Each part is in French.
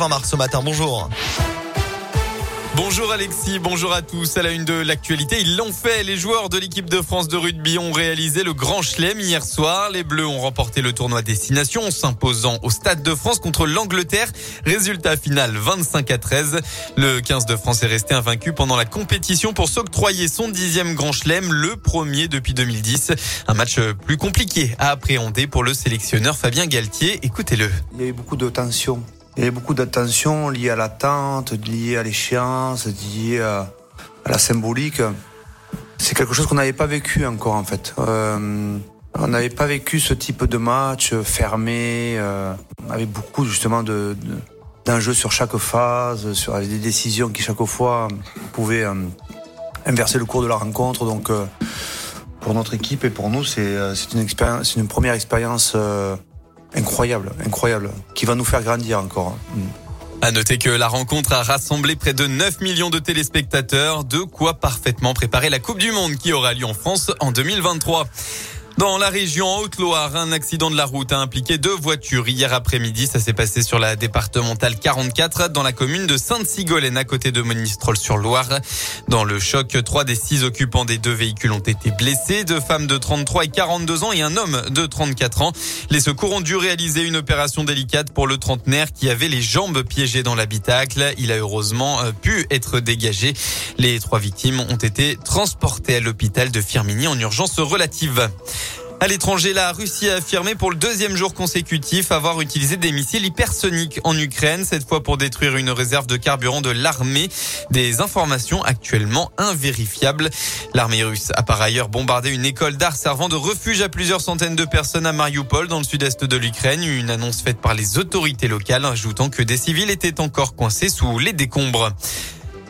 20 mars ce matin, bonjour. Bonjour Alexis, bonjour à tous. À la une de l'actualité, ils l'ont fait. Les joueurs de l'équipe de France de rugby ont réalisé le grand chelem hier soir. Les Bleus ont remporté le tournoi destination en s'imposant au Stade de France contre l'Angleterre. Résultat final 25 à 13. Le 15 de France est resté invaincu pendant la compétition pour s'octroyer son dixième grand chelem, le premier depuis 2010. Un match plus compliqué à appréhender pour le sélectionneur Fabien Galtier. Écoutez-le. Il y a eu beaucoup de tensions il y avait beaucoup d'attention liée à l'attente, liée à l'échéance, liée à, la symbolique. C'est quelque chose qu'on n'avait pas vécu encore en fait. Euh, on n'avait pas vécu ce type de match fermé, euh, avec beaucoup justement de, d'enjeux sur chaque phase, sur des décisions qui chaque fois pouvaient euh, inverser le cours de la rencontre. Donc euh, pour notre équipe et pour nous, c'est, c'est une expérience, c'est une première expérience incroyable, incroyable, qui va nous faire grandir encore. Hein. Mm. À noter que la rencontre a rassemblé près de 9 millions de téléspectateurs, de quoi parfaitement préparer la Coupe du Monde qui aura lieu en France en 2023. Dans la région Haute-Loire, un accident de la route a impliqué deux voitures hier après-midi. Ça s'est passé sur la départementale 44 dans la commune de Sainte-Sigolène à côté de Monistrol-sur-Loire. Dans le choc, trois des six occupants des deux véhicules ont été blessés. Deux femmes de 33 et 42 ans et un homme de 34 ans. Les secours ont dû réaliser une opération délicate pour le trentenaire qui avait les jambes piégées dans l'habitacle. Il a heureusement euh, pu être dégagé. Les trois victimes ont été transportées à l'hôpital de Firminy en urgence relative. À l'étranger, la Russie a affirmé pour le deuxième jour consécutif avoir utilisé des missiles hypersoniques en Ukraine, cette fois pour détruire une réserve de carburant de l'armée. Des informations actuellement invérifiables. L'armée russe a par ailleurs bombardé une école d'art servant de refuge à plusieurs centaines de personnes à Mariupol, dans le sud-est de l'Ukraine. Une annonce faite par les autorités locales, ajoutant que des civils étaient encore coincés sous les décombres.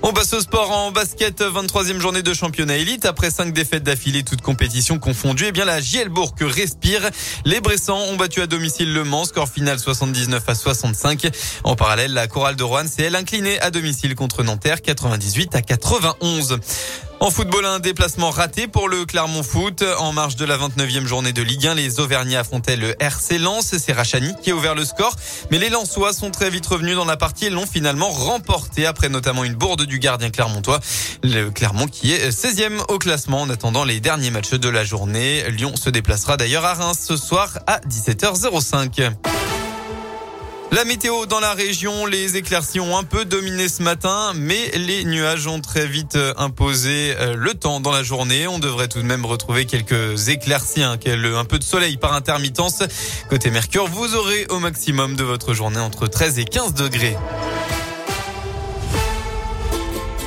On passe au sport en basket, 23e journée de championnat élite. Après cinq défaites d'affilée, toutes compétitions confondues, eh bien la Gielbourg respire. Les Bressans ont battu à domicile Le Mans, score final 79 à 65. En parallèle, la chorale de Rouen s'est elle inclinée à domicile contre Nanterre, 98 à 91. En football, un déplacement raté pour le Clermont Foot. En marge de la 29e journée de Ligue 1, les Auvergnats affrontaient le RC Lens. C'est Rachani qui a ouvert le score. Mais les Lensois sont très vite revenus dans la partie et l'ont finalement remporté après notamment une bourde du gardien clermontois. Le Clermont qui est 16e au classement en attendant les derniers matchs de la journée. Lyon se déplacera d'ailleurs à Reims ce soir à 17h05. La météo dans la région, les éclaircies ont un peu dominé ce matin, mais les nuages ont très vite euh, imposé euh, le temps dans la journée. On devrait tout de même retrouver quelques éclaircies, hein, un peu de soleil par intermittence. Côté Mercure, vous aurez au maximum de votre journée entre 13 et 15 degrés.